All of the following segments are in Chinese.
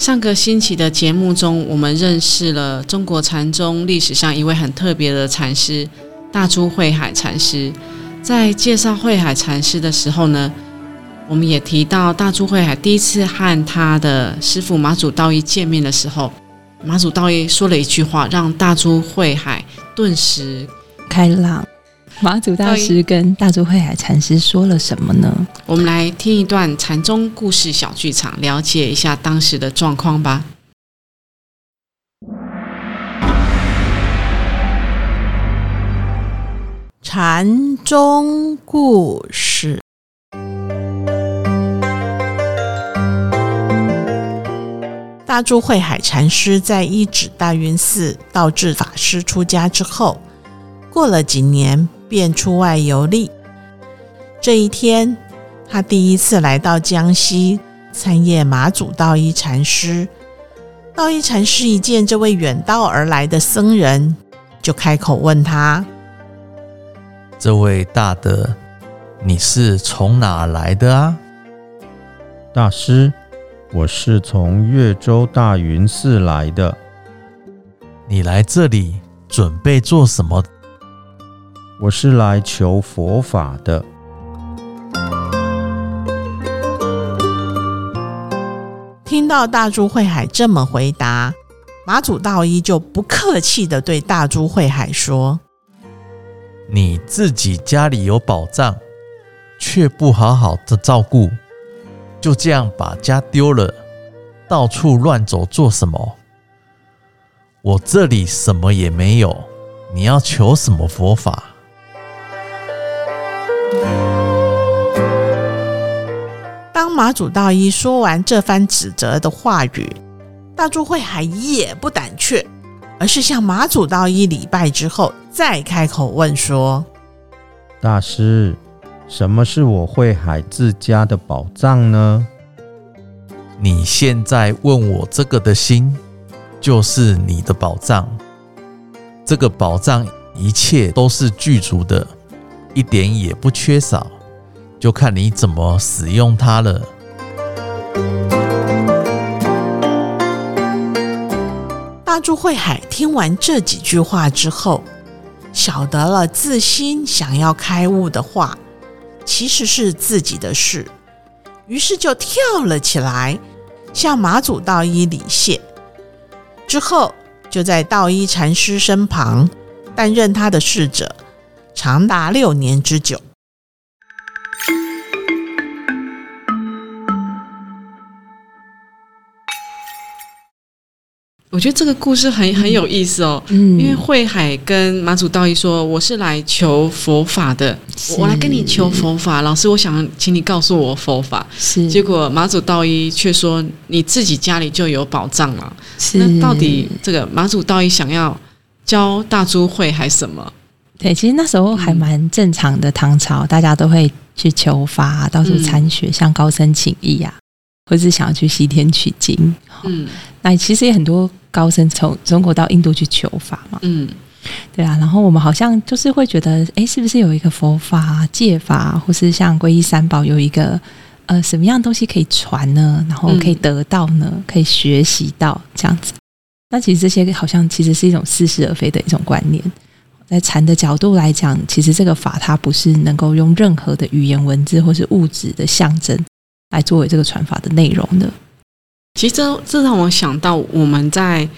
上个星期的节目中，我们认识了中国禅宗历史上一位很特别的禅师——大珠慧海禅师。在介绍慧海禅师的时候呢，我们也提到大珠慧海第一次和他的师父马祖道一见面的时候，马祖道一说了一句话，让大珠慧海顿时开朗。马祖大师跟大珠慧海禅师说了什么呢？我们来听一段禅宗故事小剧场，了解一下当时的状况吧。禅宗故事：大珠慧海禅师在一指大云寺道智法师出家之后，过了几年。便出外游历。这一天，他第一次来到江西参谒马祖道一禅师。道一禅师一见这位远道而来的僧人，就开口问他：“这位大德，你是从哪来的啊？”大师，我是从越州大云寺来的。你来这里准备做什么？我是来求佛法的。听到大珠慧海这么回答，马祖道一就不客气的对大珠慧海说：“你自己家里有宝藏，却不好好的照顾，就这样把家丢了，到处乱走做什么？我这里什么也没有，你要求什么佛法？”当马祖道一说完这番指责的话语，大珠慧海也不胆怯，而是向马祖道一礼拜之后，再开口问说：“大师，什么是我慧海自家的宝藏呢？你现在问我这个的心，就是你的宝藏。这个宝藏一切都是具足的。”一点也不缺少，就看你怎么使用它了。大珠慧海听完这几句话之后，晓得了自心想要开悟的话，其实是自己的事，于是就跳了起来，向马祖道一礼谢。之后，就在道一禅师身旁担任他的侍者。长达六年之久。我觉得这个故事很很有意思哦，嗯，因为慧海跟马祖道一说：“我是来求佛法的，我来跟你求佛法。”老师，我想请你告诉我佛法。是，结果马祖道一却说：“你自己家里就有宝藏了。”那到底这个马祖道一想要教大珠慧还是什么？对，其实那时候还蛮正常的。唐朝大家都会去求法，到处参学，向高僧请益啊，或是想要去西天取经。嗯，那其实也很多高僧从中国到印度去求法嘛。嗯，对啊。然后我们好像就是会觉得，哎，是不是有一个佛法、戒法，或是像皈依三宝有一个呃什么样东西可以传呢？然后可以得到呢？可以学习到这样子？那其实这些好像其实是一种似是而非的一种观念。在禅的角度来讲，其实这个法它不是能够用任何的语言文字或是物质的象征来作为这个传法的内容的。其实这这让我想到我们在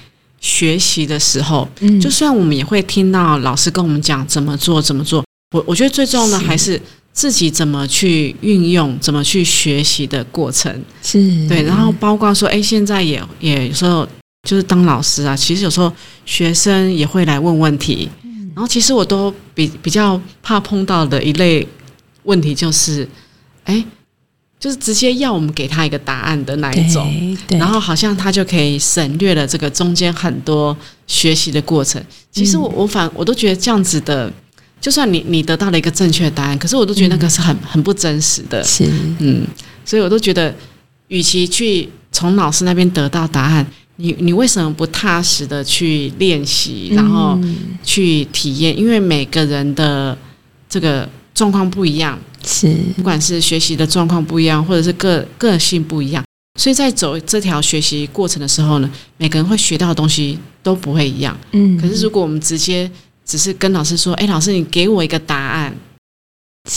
学习的时候，嗯，就虽然我们也会听到老师跟我们讲怎么做怎么做，我我觉得最重要的还是自己怎么去运用、怎么去学习的过程。是对，然后包括说，哎，现在也也有时候就是当老师啊，其实有时候学生也会来问问题。然后其实我都比比较怕碰到的一类问题就是，哎，就是直接要我们给他一个答案的那一种，然后好像他就可以省略了这个中间很多学习的过程。其实我我反我都觉得这样子的，就算你你得到了一个正确的答案，可是我都觉得那个是很很不真实的。是，嗯，所以我都觉得，与其去从老师那边得到答案，你你为什么不踏实的去练习，然后去体验？因为每个人的这个状况不一样。是，不管是学习的状况不一样，或者是个个性不一样，所以在走这条学习过程的时候呢，每个人会学到的东西都不会一样。嗯，可是如果我们直接只是跟老师说：“哎，老师，你给我一个答案，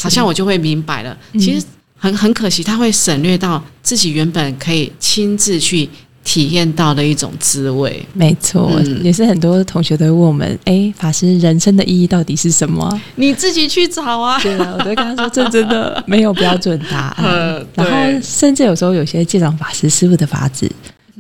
好像我就会明白了。”其实很很可惜，他会省略到自己原本可以亲自去。体验到的一种滋味，没错，也是很多同学都问我们：“哎，法师，人生的意义到底是什么？”你自己去找啊！对啊，我都跟他说：“这真的没有标准答案。”然后，甚至有时候有些戒长法师师傅的法子，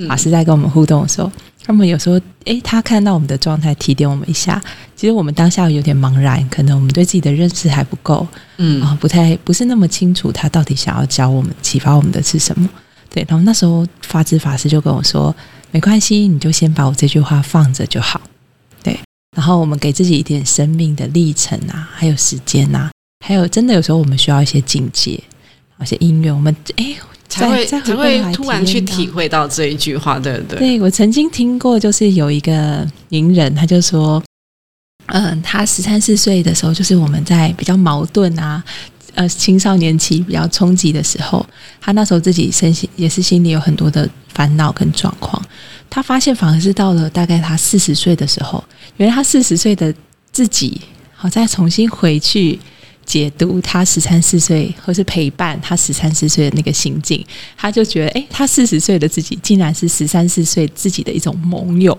法师在跟我们互动的时候，他们有时候诶，他看到我们的状态，提点我们一下。其实我们当下有点茫然，可能我们对自己的认识还不够，嗯啊，不太不是那么清楚，他到底想要教我们、启发我们的是什么。对，然后那时候法智法师就跟我说：“没关系，你就先把我这句话放着就好。”对，然后我们给自己一点生命的历程啊，还有时间啊，还有真的有时候我们需要一些境界，一些音乐，我们哎才会才会突然去体会到这一句话，对不对？对我曾经听过，就是有一个名人，他就说：“嗯，他十三四岁的时候，就是我们在比较矛盾啊。”呃，青少年期比较冲击的时候，他那时候自己身心也是心里有很多的烦恼跟状况。他发现反而是到了大概他四十岁的时候，原来他四十岁的自己，好再重新回去解读他十三四岁，或是陪伴他十三四岁的那个心境，他就觉得，哎，他四十岁的自己竟然是十三四岁自己的一种盟友。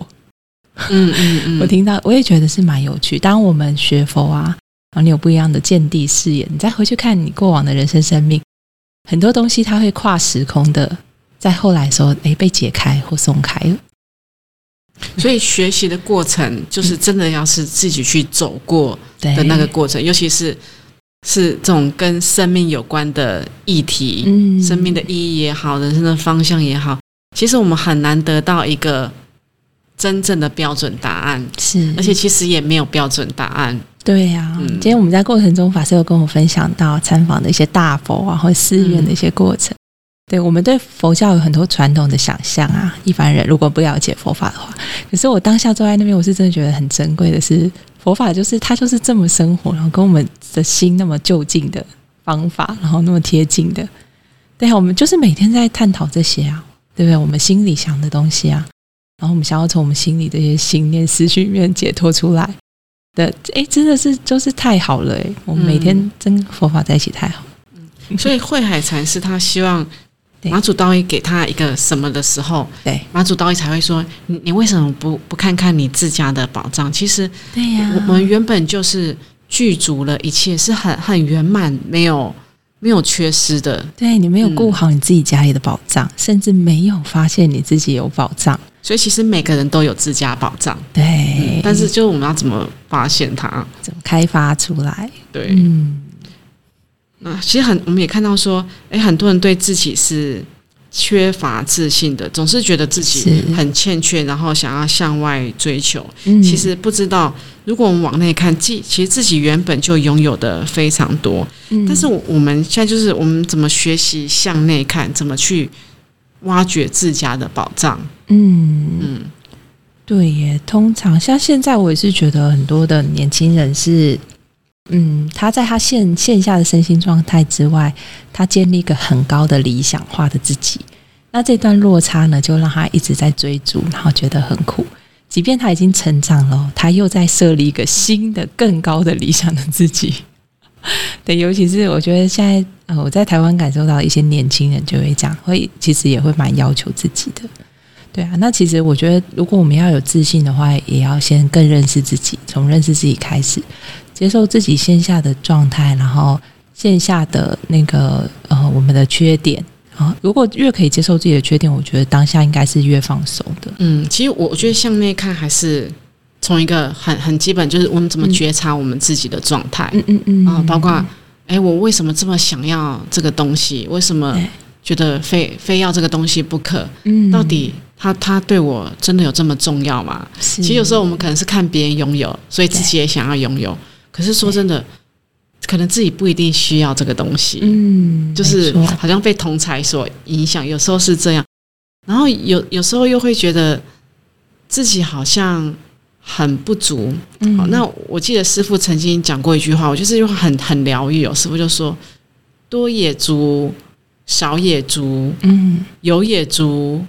嗯嗯嗯，我听到我也觉得是蛮有趣。当我们学佛啊。然后你有不一样的见地视野，你再回去看你过往的人生生命，很多东西它会跨时空的，在后来说，哎，被解开或松开了。所以学习的过程，就是真的要是自己去走过的那个过程，尤其是是这种跟生命有关的议题，嗯，生命的意义也好，人生的方向也好，其实我们很难得到一个真正的标准答案，是，而且其实也没有标准答案。对呀，今天我们在过程中，法师有跟我分享到参访的一些大佛啊，或寺院的一些过程。对我们对佛教有很多传统的想象啊，一般人如果不了解佛法的话，可是我当下坐在那边，我是真的觉得很珍贵的是，佛法就是它就是这么生活，然后跟我们的心那么就近的方法，然后那么贴近的。对啊，我们就是每天在探讨这些啊，对不对？我们心里想的东西啊，然后我们想要从我们心里这些信念、思绪里面解脱出来。的哎，真的是就是太好了哎！我们每天跟佛法在一起太好。嗯，所以慧海禅师他希望马祖道一给他一个什么的时候，对马祖道一才会说：“你你为什么不不看看你自家的宝藏？其实，对呀，我们原本就是具足了一切，是很很圆满，没有没有缺失的。对你没有顾好你自己家里的宝藏，甚至没有发现你自己有宝藏。”所以其实每个人都有自家宝藏，对。但是就我们要怎么发现它，怎么开发出来？对，嗯。那其实很，我们也看到说，哎，很多人对自己是缺乏自信的，总是觉得自己很欠缺，然后想要向外追求。嗯。其实不知道，如果我们往内看，自其实自己原本就拥有的非常多。嗯。但是我们现在就是我们怎么学习向内看，怎么去。挖掘自家的宝藏。嗯嗯，对耶。通常像现在，我也是觉得很多的年轻人是，嗯，他在他线线下的身心状态之外，他建立一个很高的理想化的自己。那这段落差呢，就让他一直在追逐，然后觉得很苦。即便他已经成长了，他又在设立一个新的、更高的理想的自己。对，尤其是我觉得现在，呃，我在台湾感受到一些年轻人就会这样，会其实也会蛮要求自己的。对啊，那其实我觉得，如果我们要有自信的话，也要先更认识自己，从认识自己开始，接受自己线下的状态，然后线下的那个呃我们的缺点啊。如果越可以接受自己的缺点，我觉得当下应该是越放松的。嗯，其实我觉得向内看还是。从一个很很基本，就是我们怎么觉察我们自己的状态，嗯嗯嗯，啊，包括哎，我为什么这么想要这个东西？为什么觉得非非要这个东西不可？嗯，到底他他对我真的有这么重要吗？其实有时候我们可能是看别人拥有，所以自己也想要拥有。可是说真的，可能自己不一定需要这个东西。嗯，就是好像被同才所影响，有时候是这样。然后有有时候又会觉得自己好像。很不足，好，那我记得师傅曾经讲过一句话，我就是又很很疗愈哦。师傅就说：“多野足，少野足，嗯，有野足，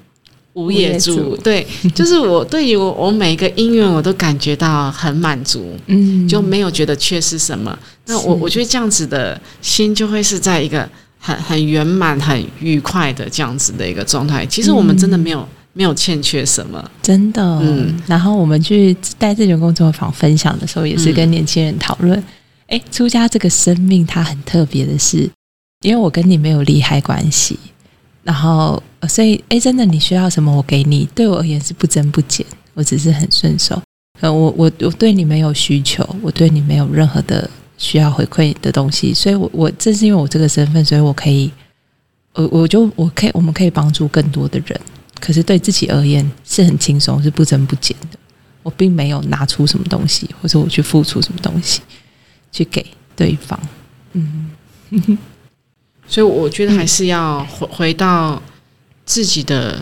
无也足。”对，就是我对于我我每一个音乐，我都感觉到很满足，嗯，就没有觉得缺失什么。那我我觉得这样子的心，就会是在一个很很圆满、很愉快的这样子的一个状态。其实我们真的没有。没有欠缺什么，真的。嗯，然后我们去带这种工作坊分享的时候，也是跟年轻人讨论。哎，出家这个生命，它很特别的是，因为我跟你没有利害关系，然后所以，哎，真的你需要什么，我给你。对我而言是不增不减，我只是很顺手。呃，我我我对你没有需求，我对你没有任何的需要回馈的东西，所以，我我正是因为我这个身份，所以我可以，我我就我可以，我们可以帮助更多的人。可是对自己而言是很轻松，是不增不减的。我并没有拿出什么东西，或者我去付出什么东西去给对方。嗯，所以我觉得还是要回回到自己的。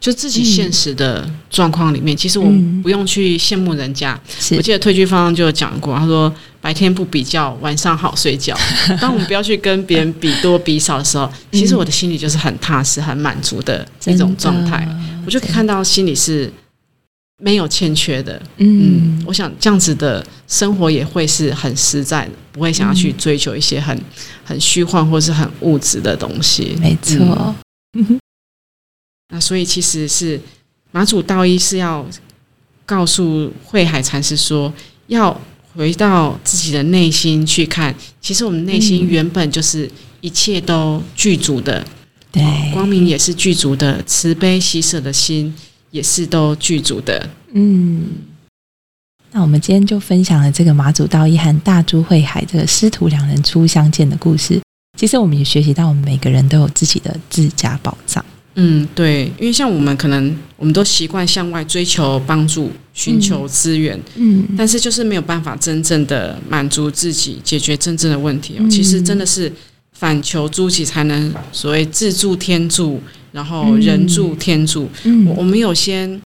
就自己现实的状况里面，其实我们不用去羡慕人家。我记得退居方就有讲过，他说白天不比较，晚上好睡觉。当我们不要去跟别人比多比少的时候，其实我的心里就是很踏实、很满足的一种状态。我就可以看到心里是没有欠缺的。嗯，我想这样子的生活也会是很实在的，不会想要去追求一些很很虚幻或是很物质的东西。没错。那所以其实是马祖道一是要告诉慧海禅师说，要回到自己的内心去看，其实我们内心原本就是一切都具足的，对，光明也是具足的，慈悲喜舍的心也是都具足的。嗯，那我们今天就分享了这个马祖道一和大珠慧海这个师徒两人初相见的故事。其实我们也学习到，我们每个人都有自己的自家宝藏。嗯，对，因为像我们可能我们都习惯向外追求帮助、寻求资源，嗯，但是就是没有办法真正的满足自己，解决真正的问题哦。其实真的是反求诸己，才能所谓自助天助，然后人助天助。嗯，我们有先。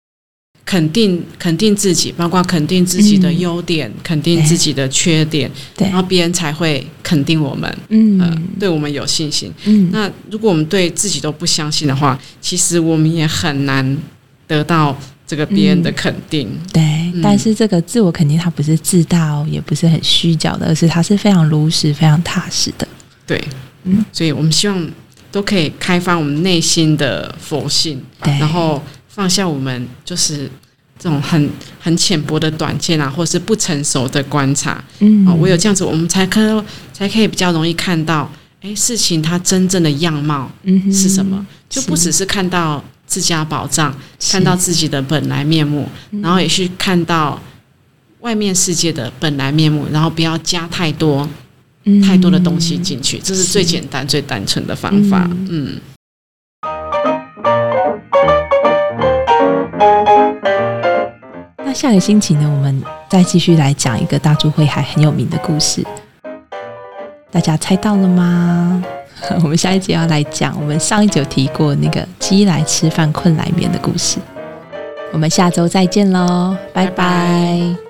肯定肯定自己，包括肯定自己的优点，肯定自己的缺点，然后别人才会肯定我们，嗯，对我们有信心。嗯，那如果我们对自己都不相信的话，其实我们也很难得到这个别人的肯定。对，但是这个自我肯定，它不是自大哦，也不是很虚假的，而是它是非常如实、非常踏实的。对，嗯，所以我们希望都可以开发我们内心的佛性，然后。放下我们就是这种很很浅薄的短见啊，或是不成熟的观察，嗯，哦，唯有这样子，我们才可才可以比较容易看到，哎，事情它真正的样貌是什么，就不只是看到自家宝藏，看到自己的本来面目，然后也去看到外面世界的本来面目，然后不要加太多太多的东西进去，这是最简单最单纯的方法，嗯。那下个星期呢，我们再继续来讲一个大珠会海很有名的故事。大家猜到了吗？我们下一集要来讲我们上一集有提过那个鸡来吃饭困来眠的故事。我们下周再见喽，拜拜。